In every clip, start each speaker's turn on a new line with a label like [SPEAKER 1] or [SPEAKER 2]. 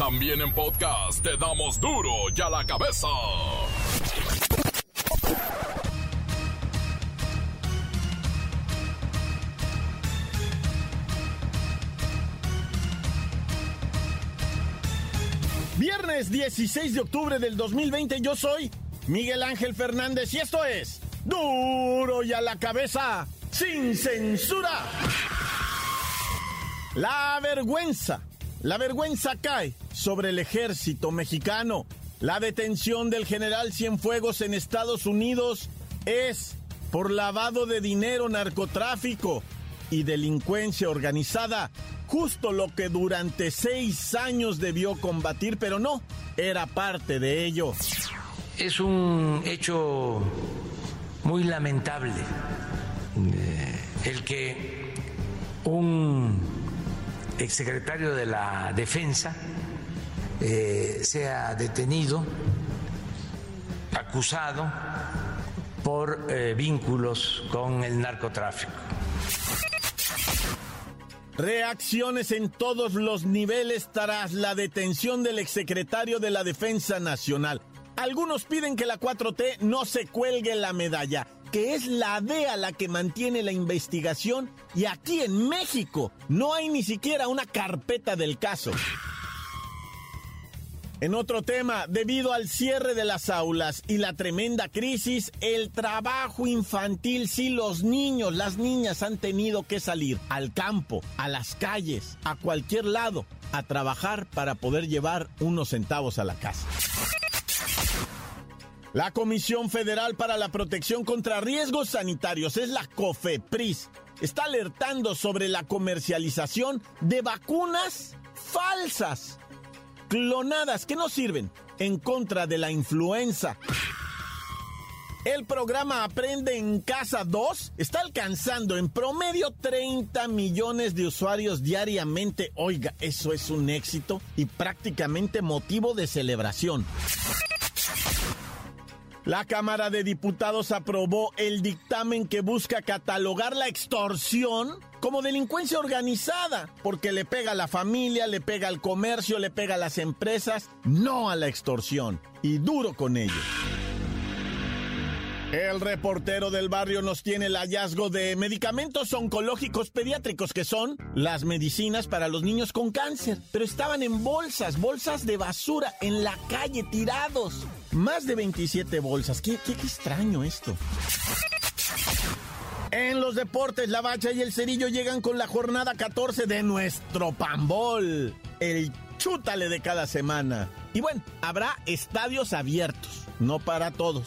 [SPEAKER 1] También en podcast te damos duro y a la cabeza.
[SPEAKER 2] Viernes 16 de octubre del 2020 yo soy Miguel Ángel Fernández y esto es duro y a la cabeza sin censura. La vergüenza, la vergüenza cae sobre el ejército mexicano. La detención del general Cienfuegos en Estados Unidos es por lavado de dinero, narcotráfico y delincuencia organizada. Justo lo que durante seis años debió combatir, pero no, era parte de ello.
[SPEAKER 3] Es un hecho muy lamentable eh, el que un exsecretario de la Defensa eh, sea detenido, acusado por eh, vínculos con el narcotráfico.
[SPEAKER 2] Reacciones en todos los niveles tras la detención del exsecretario de la Defensa Nacional. Algunos piden que la 4T no se cuelgue la medalla que es la DEA la que mantiene la investigación y aquí en México no hay ni siquiera una carpeta del caso. En otro tema, debido al cierre de las aulas y la tremenda crisis, el trabajo infantil, sí, los niños, las niñas han tenido que salir al campo, a las calles, a cualquier lado, a trabajar para poder llevar unos centavos a la casa. La Comisión Federal para la Protección contra Riesgos Sanitarios, es la COFEPRIS, está alertando sobre la comercialización de vacunas falsas, clonadas, que no sirven en contra de la influenza. El programa Aprende en Casa 2 está alcanzando en promedio 30 millones de usuarios diariamente. Oiga, eso es un éxito y prácticamente motivo de celebración. La Cámara de Diputados aprobó el dictamen que busca catalogar la extorsión como delincuencia organizada, porque le pega a la familia, le pega al comercio, le pega a las empresas, no a la extorsión. Y duro con ello. El reportero del barrio nos tiene el hallazgo de medicamentos oncológicos pediátricos que son las medicinas para los niños con cáncer, pero estaban en bolsas, bolsas de basura, en la calle, tirados. Más de 27 bolsas. Qué, extraño esto. En los deportes, la bacha y el cerillo llegan con la jornada 14 de nuestro pambol. El chútale de cada semana. Y bueno, habrá estadios abiertos, no para todos.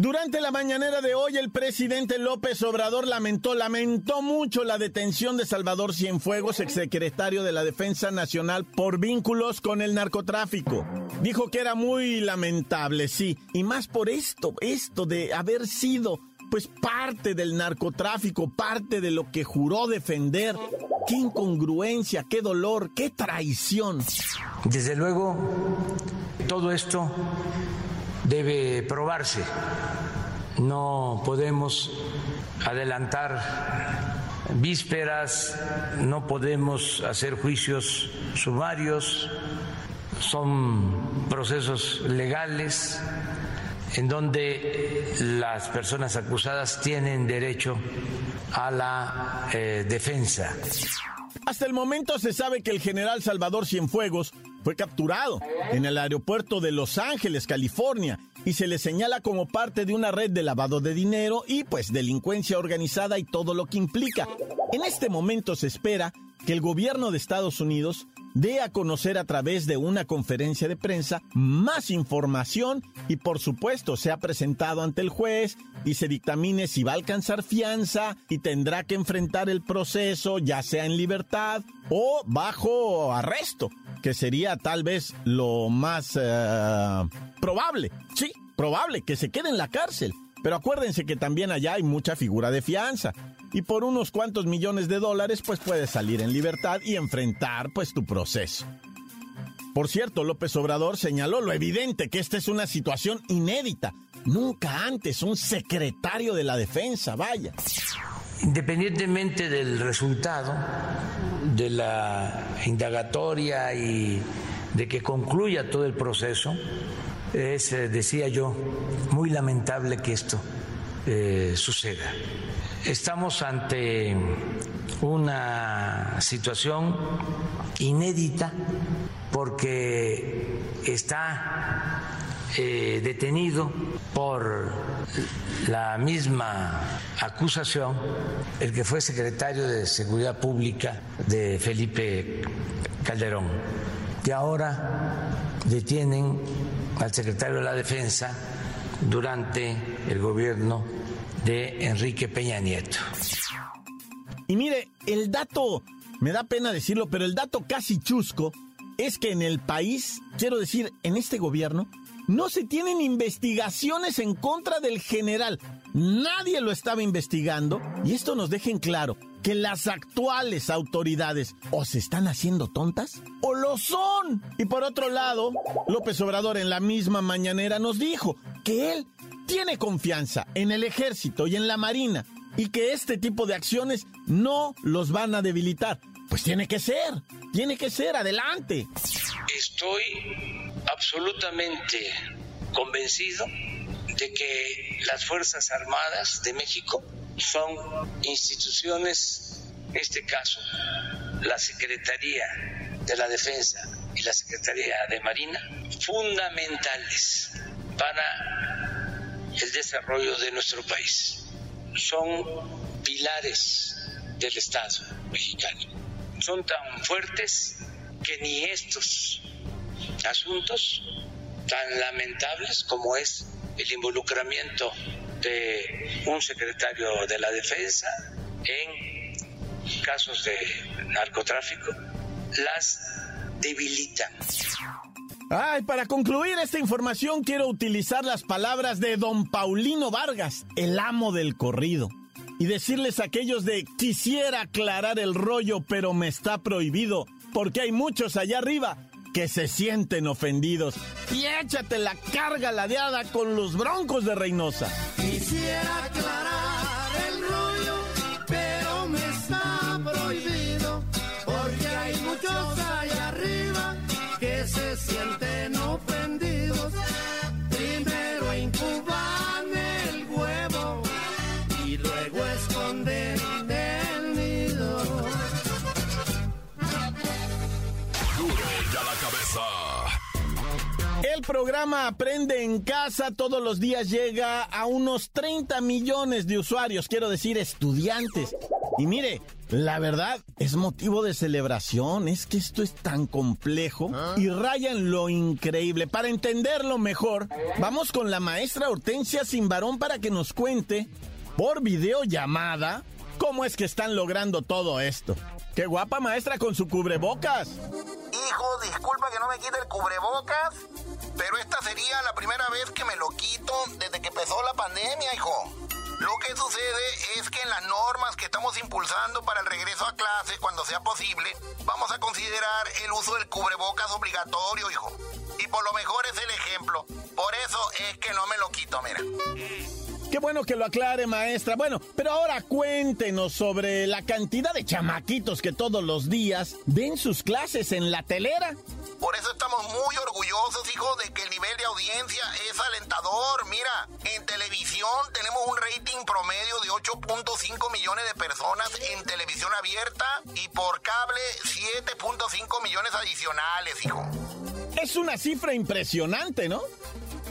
[SPEAKER 2] Durante la mañanera de hoy, el presidente López Obrador lamentó, lamentó mucho la detención de Salvador Cienfuegos, exsecretario de la Defensa Nacional, por vínculos con el narcotráfico. Dijo que era muy lamentable, sí, y más por esto, esto de haber sido pues parte del narcotráfico, parte de lo que juró defender. Qué incongruencia, qué dolor, qué traición.
[SPEAKER 3] Desde luego, todo esto debe probarse. No podemos adelantar vísperas, no podemos hacer juicios sumarios, son procesos legales en donde las personas acusadas tienen derecho a la eh, defensa.
[SPEAKER 2] Hasta el momento se sabe que el general Salvador Cienfuegos fue capturado en el aeropuerto de Los Ángeles, California, y se le señala como parte de una red de lavado de dinero y pues delincuencia organizada y todo lo que implica. En este momento se espera que el gobierno de Estados Unidos dé a conocer a través de una conferencia de prensa más información y por supuesto sea presentado ante el juez y se dictamine si va a alcanzar fianza y tendrá que enfrentar el proceso ya sea en libertad o bajo arresto, que sería tal vez lo más eh, probable, sí, probable que se quede en la cárcel. Pero acuérdense que también allá hay mucha figura de fianza y por unos cuantos millones de dólares pues puedes salir en libertad y enfrentar pues tu proceso. Por cierto, López Obrador señaló lo evidente que esta es una situación inédita. Nunca antes un secretario de la defensa, vaya.
[SPEAKER 3] Independientemente del resultado de la indagatoria y de que concluya todo el proceso, es, eh, decía yo, muy lamentable que esto eh, suceda. Estamos ante una situación inédita porque está eh, detenido por la misma acusación el que fue secretario de Seguridad Pública de Felipe Calderón. Y ahora detienen al secretario de la Defensa durante el gobierno de Enrique Peña Nieto.
[SPEAKER 2] Y mire, el dato, me da pena decirlo, pero el dato casi chusco es que en el país, quiero decir, en este gobierno, no se tienen investigaciones en contra del general. Nadie lo estaba investigando y esto nos deja en claro que las actuales autoridades o se están haciendo tontas o lo son. Y por otro lado, López Obrador en la misma mañanera nos dijo que él tiene confianza en el ejército y en la marina y que este tipo de acciones no los van a debilitar. Pues tiene que ser, tiene que ser, adelante.
[SPEAKER 3] Estoy absolutamente convencido de que las Fuerzas Armadas de México son instituciones, en este caso, la Secretaría de la Defensa y la Secretaría de Marina, fundamentales para el desarrollo de nuestro país. Son pilares del Estado mexicano. Son tan fuertes que ni estos asuntos tan lamentables como es el involucramiento de un secretario de la defensa en casos de narcotráfico las debilitan.
[SPEAKER 2] Ay, para concluir esta información quiero utilizar las palabras de don Paulino Vargas, el amo del corrido, y decirles a aquellos de quisiera aclarar el rollo, pero me está prohibido, porque hay muchos allá arriba que se sienten ofendidos. Y échate la carga ladeada con los broncos de Reynosa.
[SPEAKER 4] Quisiera aclarar
[SPEAKER 2] programa Aprende en Casa todos los días llega a unos 30 millones de usuarios, quiero decir estudiantes. Y mire, la verdad es motivo de celebración, es que esto es tan complejo y raya en lo increíble. Para entenderlo mejor, vamos con la maestra Hortensia Simbarón para que nos cuente por videollamada cómo es que están logrando todo esto. Qué guapa maestra con su cubrebocas.
[SPEAKER 5] Hijo, disculpa que no me quite el cubrebocas, pero esta sería la primera vez que me lo quito desde que empezó la pandemia, hijo. Lo que sucede es que en las normas que estamos impulsando para el regreso a clase, cuando sea posible, vamos a considerar el uso del cubrebocas obligatorio, hijo. Y por lo mejor es el ejemplo. Por eso es que no me lo quito, mira.
[SPEAKER 2] Qué bueno que lo aclare, maestra. Bueno, pero ahora cuéntenos sobre la cantidad de chamaquitos que todos los días ven sus clases en la telera.
[SPEAKER 5] Por eso estamos muy orgullosos, hijo, de que el nivel de audiencia es alentador. Mira, en televisión tenemos un rating promedio de 8.5 millones de personas en televisión abierta y por cable 7.5 millones adicionales, hijo.
[SPEAKER 2] Es una cifra impresionante, ¿no?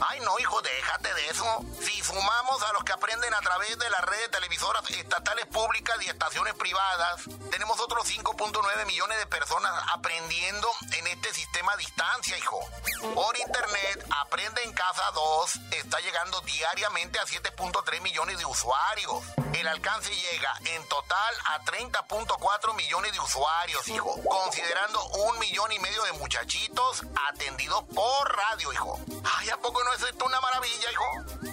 [SPEAKER 5] Ay, no, hijo, déjate de eso. Si sumamos a los que aprenden a través de las redes televisoras estatales públicas y estaciones privadas, tenemos otros 5.9 millones de personas aprendiendo en este sistema a distancia, hijo. Por internet, Aprende en Casa 2 está llegando diariamente a 7.3 millones de usuarios. El alcance llega en total a 30.4 millones de usuarios, hijo. Considerando un millón y medio de muchachitos atendidos por radio, hijo. Ay, ¿a poco no es esto una maravilla, hijo?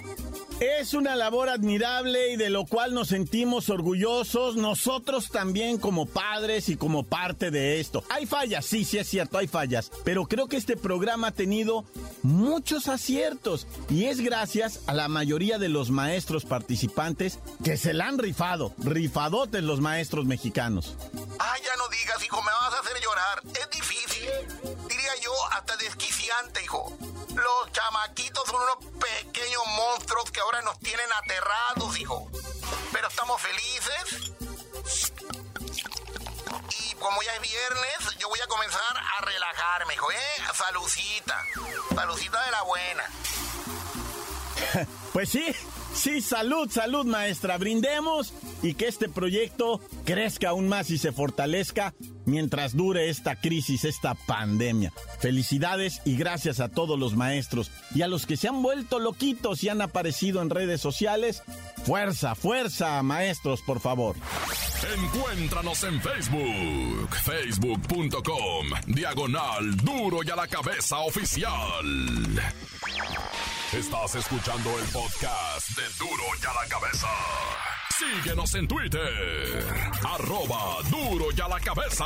[SPEAKER 6] Es una labor admirable y de lo cual nos sentimos orgullosos nosotros también como padres y como parte de esto. Hay fallas, sí, sí es cierto, hay fallas, pero creo que este programa ha tenido muchos aciertos y es gracias a la mayoría de los maestros participantes que se la han rifado, rifadotes los maestros mexicanos.
[SPEAKER 5] Ay, ya no digas, hijo, me vas a hacer llorar. Es difícil. Yo hasta desquiciante, hijo. Los chamaquitos son unos pequeños monstruos que ahora nos tienen aterrados, hijo. Pero estamos felices. Y como ya es viernes, yo voy a comenzar a relajarme, hijo, ¿eh? Salucita. Salucita de la buena.
[SPEAKER 6] Pues sí, sí, salud, salud, maestra. Brindemos y que este proyecto crezca aún más y se fortalezca mientras dure esta crisis, esta pandemia. Felicidades y gracias a todos los maestros y a los que se han vuelto loquitos y han aparecido en redes sociales. Fuerza, fuerza, maestros, por favor.
[SPEAKER 1] Encuéntranos en Facebook, facebook.com, diagonal duro y a la cabeza oficial. Estás escuchando el podcast de duro y a la cabeza. Síguenos en Twitter, arroba duro y a la cabeza.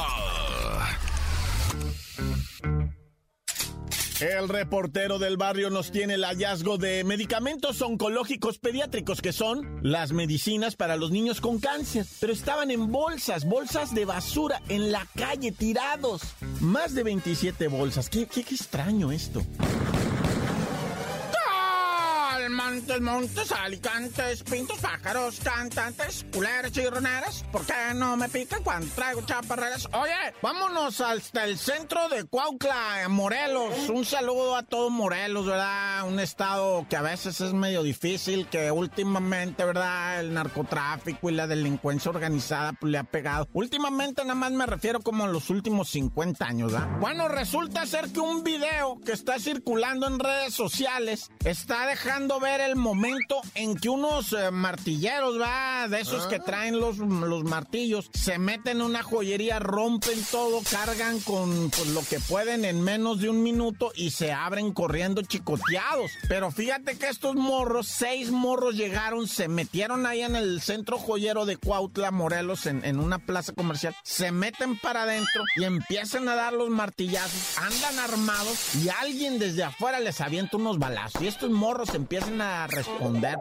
[SPEAKER 6] El reportero del barrio nos tiene el hallazgo de medicamentos oncológicos pediátricos que son las medicinas para los niños con cáncer, pero estaban en bolsas, bolsas de basura en la calle tirados. Más de 27 bolsas. Qué, extraño esto.
[SPEAKER 2] Montes, montes, alicantes, pintos, pájaros, cantantes, culeras, chirroneras. ¿Por qué no me pican cuando traigo chaparreras? Oye, vámonos hasta el centro de Cuautla, Morelos. Un saludo a todo Morelos, ¿verdad? Un estado que a veces es medio difícil, que últimamente, ¿verdad? El narcotráfico y la delincuencia organizada pues, le ha pegado. Últimamente nada más me refiero como en los últimos 50 años, ¿verdad? Bueno, resulta ser que un video que está circulando en redes sociales está dejando ver el momento en que unos eh, martilleros, va, de esos que traen los, los martillos, se meten en una joyería, rompen todo, cargan con pues, lo que pueden en menos de un minuto y se abren corriendo chicoteados. Pero fíjate que estos morros, seis morros llegaron, se metieron ahí en el centro joyero de Cuautla, Morelos, en, en una plaza comercial, se meten para adentro y empiezan a dar los martillazos, andan armados y alguien desde afuera les avienta unos balazos y estos morros empiezan a responder.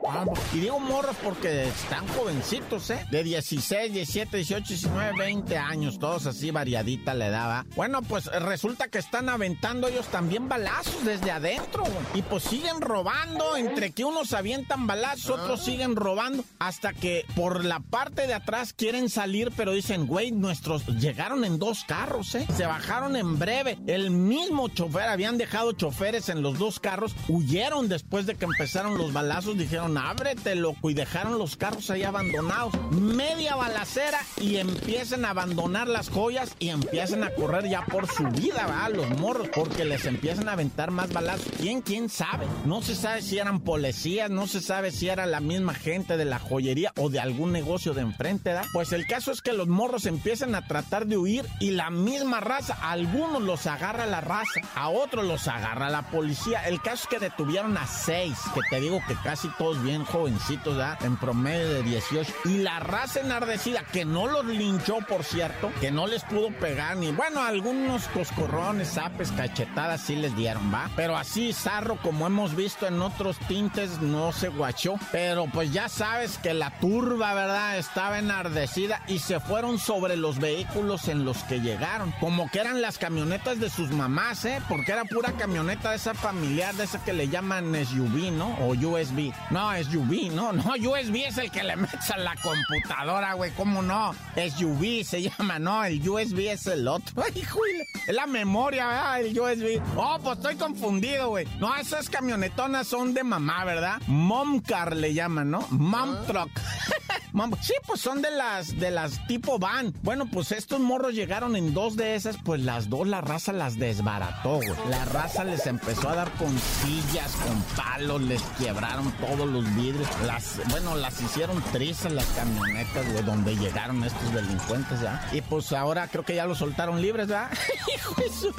[SPEAKER 2] Y digo morros porque están jovencitos, ¿eh? De 16, 17, 18, 19, 20 años, todos así variadita le daba. Bueno, pues resulta que están aventando ellos también balazos desde adentro. Y pues siguen robando, entre que unos avientan balazos, otros siguen robando, hasta que por la parte de atrás quieren salir, pero dicen, güey, nuestros llegaron en dos carros, ¿eh? Se bajaron en breve. El mismo chofer, habían dejado choferes en los dos carros, huyeron después de que empezaron los balazos, dijeron, ábrete, loco, y dejaron los carros ahí abandonados. Media balacera y empiezan a abandonar las joyas y empiezan a correr ya por su vida, ¿va? Los morros, porque les empiezan a aventar más balazos. ¿Quién, quién sabe? No se sabe si eran policías, no se sabe si era la misma gente de la joyería o de algún negocio de enfrente, ¿da? Pues el caso es que los morros empiezan a tratar de huir y la misma raza, algunos los agarra la raza, a otros los agarra la policía. El caso es que detuvieron a seis, que te digo que casi todos bien jovencitos, ¿ya? En promedio de 18. Y la raza enardecida, que no los linchó, por cierto, que no les pudo pegar ni, bueno, algunos coscorrones, zapes, cachetadas sí les dieron, ¿va? Pero así, zarro, como hemos visto en otros tintes, no se guachó. Pero pues ya sabes que la turba, ¿verdad? Estaba enardecida y se fueron sobre los vehículos en los que llegaron. Como que eran las camionetas de sus mamás, ¿eh? Porque era pura camioneta de esa familiar, de esa que le llaman SUV. O USB? No, es UV, no, no, USB es el que le metes a la computadora, güey, ¿cómo no? Es UV, se llama, no, el USB es el otro. Ay, es la memoria, ¿verdad? El USB. Oh, pues estoy confundido, güey. No, esas camionetonas son de mamá, ¿verdad? Mom car le llaman, ¿no? Mom ah. truck. sí, pues son de las, de las tipo van. Bueno, pues estos morros llegaron en dos de esas, pues las dos la raza las desbarató, güey. La raza les empezó a dar con sillas, con palos, les quebraron todos los vidrios. Las, bueno, las hicieron trizas las camionetas, güey, donde llegaron estos delincuentes, ¿ya? Y pues ahora creo que ya los soltaron libres, ¿verdad? Hijo de su...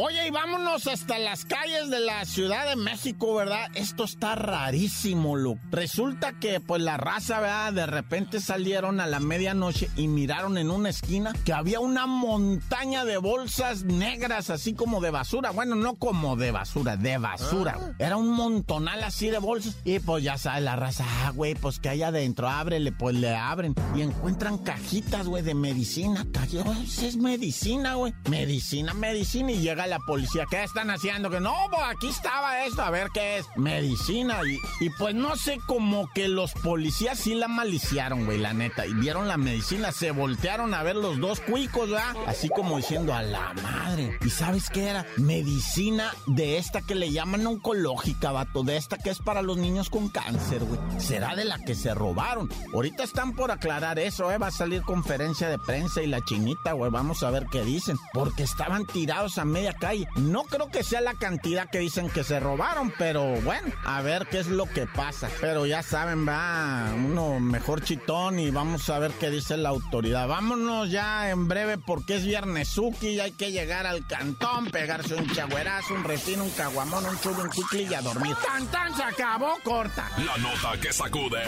[SPEAKER 2] Oye, y vámonos hasta las calles de la Ciudad de México, ¿verdad? Esto está rarísimo, Luke. Resulta que, pues, la raza, ¿verdad? De repente salieron a la medianoche y miraron en una esquina que había una montaña de bolsas negras, así como de basura. Bueno, no como de basura, de basura. Ah. Era un montonal así de bolsas. Y pues ya sabe la raza, ah, güey, pues que hay adentro, ábrele, pues le abren. Y encuentran cajitas, güey, de medicina. Cajitas, es medicina, güey. Medicina, medicina. Y llega la policía. ¿Qué están haciendo? Que no, pues aquí estaba esto, a ver qué es. Medicina. Y, y pues no sé, como que los policías sí la maliciaron, güey, la neta. Y vieron la medicina, se voltearon a ver los dos cuicos, ¿verdad? Así como diciendo, a la madre. ¿Y sabes qué era? Medicina de esta que le llaman oncológica, vato. De esta que es para los niños con cáncer, güey. Será de la que se robaron. Ahorita están por aclarar eso, ¿eh? Va a salir conferencia de prensa y la chinita, güey. Vamos a ver qué dicen. Porque estaban tirados a media No creo que sea la cantidad que dicen que se robaron, pero bueno, a ver qué es lo que pasa. Pero ya saben, va uno mejor chitón y vamos a ver qué dice la autoridad. Vámonos ya en breve porque es viernes y hay que llegar al cantón, pegarse un chagüerazo, un refino, un caguamón, un chulo, un cuicli y a dormir. ¡Tan, tan! Se acabó, corta.
[SPEAKER 1] La nota que sacude.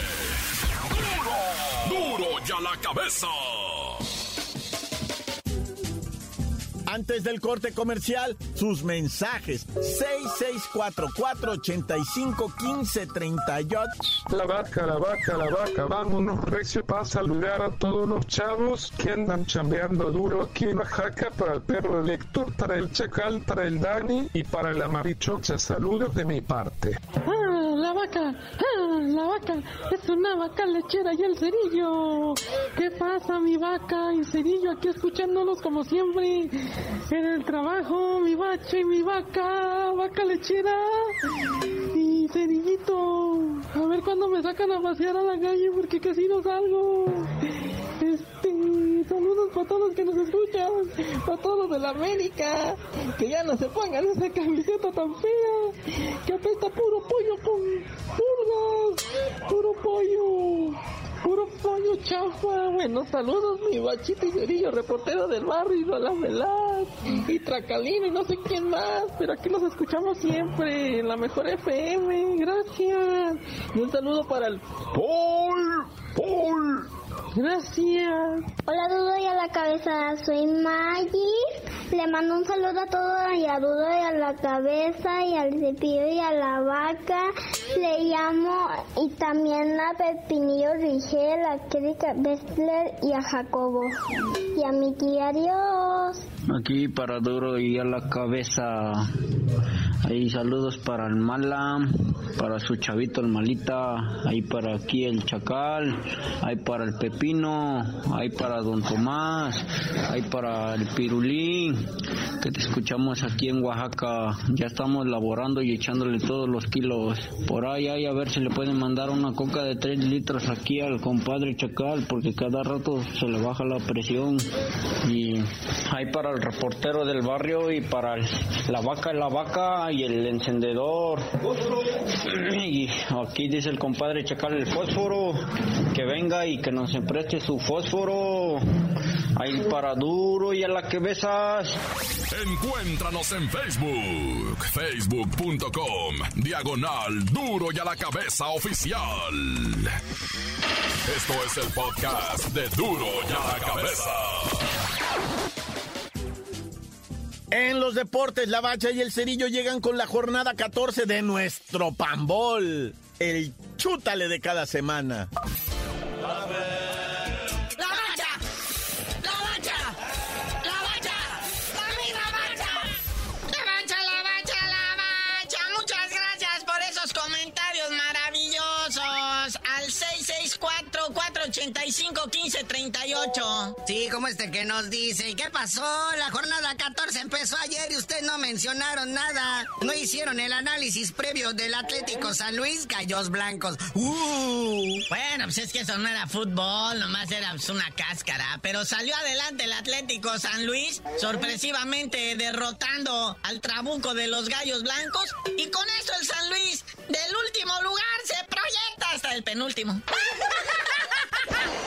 [SPEAKER 1] ¡Duro! ¡Duro ya la cabeza!
[SPEAKER 7] Antes del corte comercial, sus mensajes. 6644-851538.
[SPEAKER 8] La vaca, la vaca, la vaca. Vámonos, Recio, para saludar a todos los chavos que andan chambeando duro aquí en Oaxaca para el perro elector, para el chacal, para el Dani y para la marichocha. Saludos de mi parte.
[SPEAKER 9] ¡Ah, la vaca! ¡Ah, la vaca! Es una vaca lechera y el cerillo. ¿Qué pasa, mi vaca y cerillo? Aquí escuchándolos como siempre. En el trabajo, mi bache, mi vaca, vaca lechera y cerillito. A ver cuándo me sacan a pasear a la calle porque casi no salgo. Este, saludos para todos los que nos escuchan, para todos los de la América, que ya no se pongan esa camiseta tan fea, que apesta puro pollo pulgas, puro pollo. Puro pollo chafa. Bueno, saludos, mi bachito y cerillo, reportero del barrio, y la Velas, y Tracalino, y no sé quién más, pero aquí los escuchamos siempre, en la mejor FM. Gracias. Y un saludo para el Paul. Paul. Gracias.
[SPEAKER 10] Hola, Dudo y a la cabeza. Soy Maggie. Le mando un saludo a todos y a Dudo y a la cabeza y al cepillo y a la vaca. Le llamo y también a Pepinillo Rigel, a Krika Bessler y a Jacobo. Y a mi tía, adiós.
[SPEAKER 11] Aquí para Duro y a la cabeza. Ahí saludos para el Mala, para su chavito el Malita, ahí para aquí el Chacal, ahí para el Pepino, ahí para Don Tomás, ahí para el Pirulín, que te escuchamos aquí en Oaxaca. Ya estamos laborando y echándole todos los kilos. Por ahí, ahí a ver si le pueden mandar una coca de 3 litros aquí al compadre Chacal, porque cada rato se le baja la presión. Y ahí para el reportero del barrio y para la vaca, la vaca y el encendedor. Y aquí dice el compadre checar el fósforo, que venga y que nos empreste su fósforo. Ahí para duro y a la que besas.
[SPEAKER 1] Encuéntranos en Facebook, facebook.com, diagonal duro y a la cabeza oficial. Esto es el podcast de duro y a la cabeza.
[SPEAKER 7] En los deportes, la bacha y el cerillo llegan con la jornada 14 de nuestro pambol. El chútale de cada semana. 85 15 38.
[SPEAKER 12] Sí, como este que nos dice. ¿Y qué pasó? La jornada 14 empezó ayer y ustedes no mencionaron nada. No hicieron el análisis previo del Atlético San Luis, Gallos Blancos. ¡Uh!
[SPEAKER 7] Bueno, pues es que eso no era fútbol, nomás era pues, una cáscara. Pero salió adelante el Atlético San Luis, sorpresivamente derrotando al trabuco de los Gallos Blancos. Y con eso el San Luis, del último lugar, se proyecta hasta el penúltimo.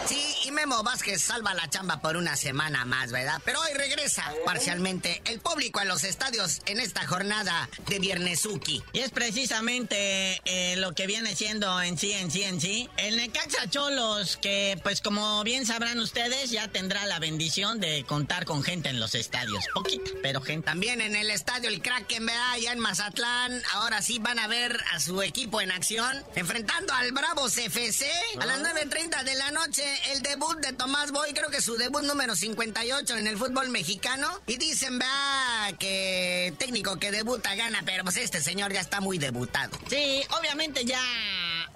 [SPEAKER 12] Sí, y Memo Vázquez salva la chamba por una semana más, ¿verdad? Pero hoy regresa parcialmente el público a los estadios en esta jornada de Viernesuki.
[SPEAKER 7] Y es precisamente eh, lo que viene siendo en sí, en sí, en sí. El Necaxa Cholos, que pues como bien sabrán ustedes, ya tendrá la bendición de contar con gente en los estadios. Poquita, pero gente.
[SPEAKER 12] También en el estadio El Kraken, ¿verdad? Allá en Mazatlán, ahora sí van a ver a su equipo en acción, enfrentando al Bravos FC a las 9.30 de la noche, el debut de Tomás Boy, creo que su debut número 58 en el fútbol mexicano. Y dicen, va, que técnico que debuta gana, pero pues este señor ya está muy debutado.
[SPEAKER 7] Sí, obviamente ya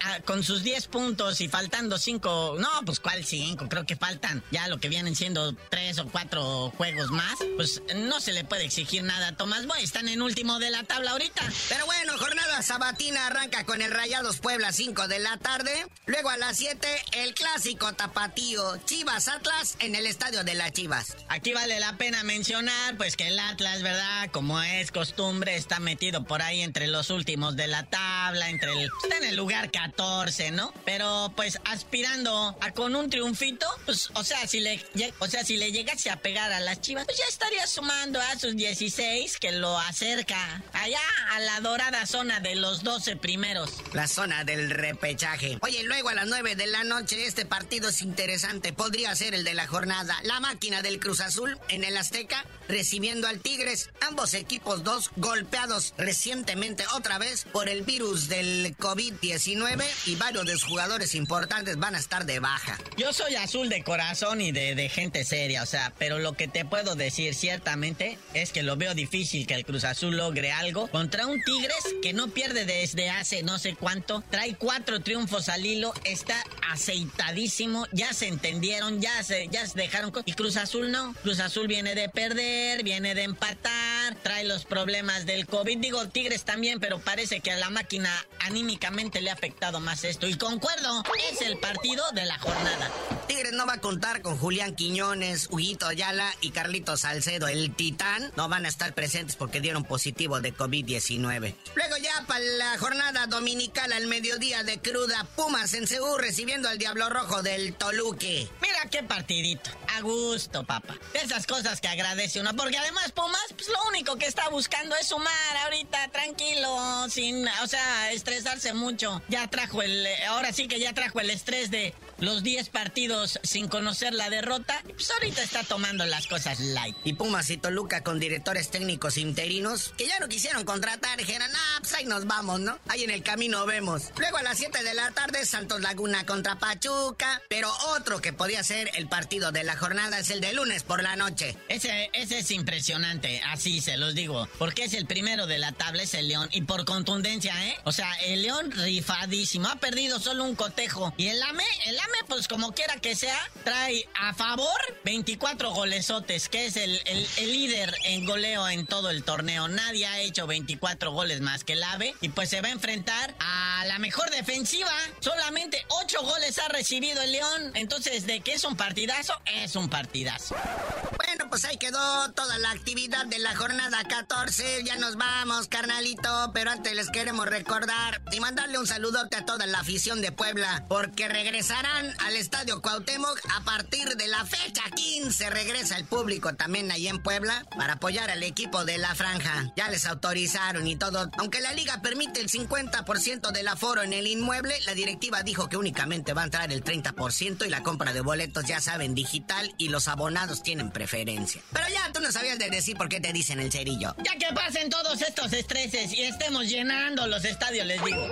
[SPEAKER 7] ah, con sus 10 puntos y faltando 5, no, pues cuál 5, creo que faltan ya lo que vienen siendo 3 o 4 juegos más, pues no se le puede exigir nada a Tomás Boy, están en último de la tabla ahorita.
[SPEAKER 12] Pero bueno, jornada sabatina arranca con el Rayados Puebla 5 de la tarde, luego a las 7 el clásico tapatío Chivas Atlas en el estadio de las Chivas.
[SPEAKER 7] Aquí vale la pena mencionar pues que el Atlas, ¿verdad? Como es costumbre, está metido por ahí entre los últimos de la tabla, entre el está en el lugar 14, ¿no? Pero pues aspirando a con un triunfito, pues o sea, si le o sea, si le llegase a pegar a las Chivas, pues ya estaría sumando a sus 16 que lo acerca allá a la dorada zona de los 12 primeros.
[SPEAKER 12] La zona del repechaje. Oye, luego a las 9 de la noche este partido es interesante. Podría ser el de la jornada. La máquina del Cruz Azul en el Azteca recibiendo al Tigres. Ambos equipos dos golpeados recientemente otra vez por el virus del COVID-19 y varios de sus jugadores importantes van a estar de baja.
[SPEAKER 7] Yo soy azul de corazón y de, de gente seria, o sea, pero lo que te puedo decir ciertamente es que lo veo difícil que el Cruz Azul logre algo contra un Tigres que no pierde desde hace no sé cuánto. Trae cuatro triunfos al hilo, está aceitadísimo, ya se entendieron, ya se, ya se dejaron. Y Cruz Azul no. Cruz Azul viene de perder, viene de empatar, trae los problemas del COVID. Digo, Tigres también, pero parece que a la máquina anímicamente le ha afectado más esto. Y concuerdo, es el partido de la jornada.
[SPEAKER 12] Tigres no va a contar con Julián Quiñones, Huguito Ayala y Carlitos Salcedo, el titán. No van a estar presentes porque dieron positivo de COVID-19. Luego ya para la jornada dominical al mediodía de cruda, Pumas en Seúl recibiendo al Diablo Rojo del Toluque.
[SPEAKER 7] Mira qué partidito. A gusto, papá. Esas cosas que agradece uno. Porque además Pumas, pues lo único que está buscando es sumar ahorita, tranquilo, sin, o sea, estresarse mucho. Ya trajo el, ahora sí que ya trajo el estrés de los 10 partidos sin conocer la derrota. Pues ahorita está tomando las cosas light.
[SPEAKER 12] Y Pumas y Toluca con directores técnicos interinos que ya no quisieron contratar. Dijeron, ah, pues ahí nos vamos, ¿no? Ahí en el camino vemos. Luego a las 7 de la tarde, Santos Laguna contra Pachuca. Pero otro que podía ser el partido de la jornada es el de lunes por la noche.
[SPEAKER 7] Ese, ese es impresionante, así se los digo. Porque es el primero de la tabla, es el León. Y por contundencia, ¿eh? O sea, el León rifadísimo. Ha perdido solo un cotejo. Y el AME, el AME, pues como quiera que sea, trae a favor 24 golesotes, que es el, el, el líder en goleo en todo el torneo. Nadie ha hecho 24 goles más que el AVE. Y pues se va a enfrentar a la mejor defensiva. Solamente 8 goles ha recibido el León. Entonces, de que es un partidazo, es un partidazo.
[SPEAKER 12] Pues ahí quedó toda la actividad de la jornada 14. Ya nos vamos, carnalito. Pero antes les queremos recordar y mandarle un saludote a toda la afición de Puebla. Porque regresarán al Estadio Cuauhtémoc a partir de la fecha 15. Regresa el público también ahí en Puebla para apoyar al equipo de la franja. Ya les autorizaron y todo. Aunque la liga permite el 50% del aforo en el inmueble, la directiva dijo que únicamente va a entrar el 30% y la compra de boletos, ya saben, digital y los abonados tienen preferencia. Pero ya tú no sabías de decir por qué te dicen el cerillo.
[SPEAKER 7] Ya que pasen todos estos estreses y estemos llenando los estadios, les digo.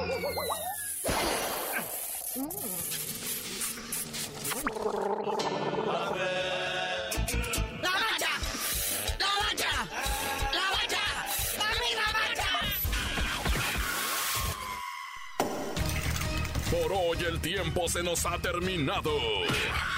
[SPEAKER 7] ¡La bacha! ¡La bacha! ¡La bacha! ¡La misma bacha!
[SPEAKER 1] Por hoy el tiempo se nos ha terminado.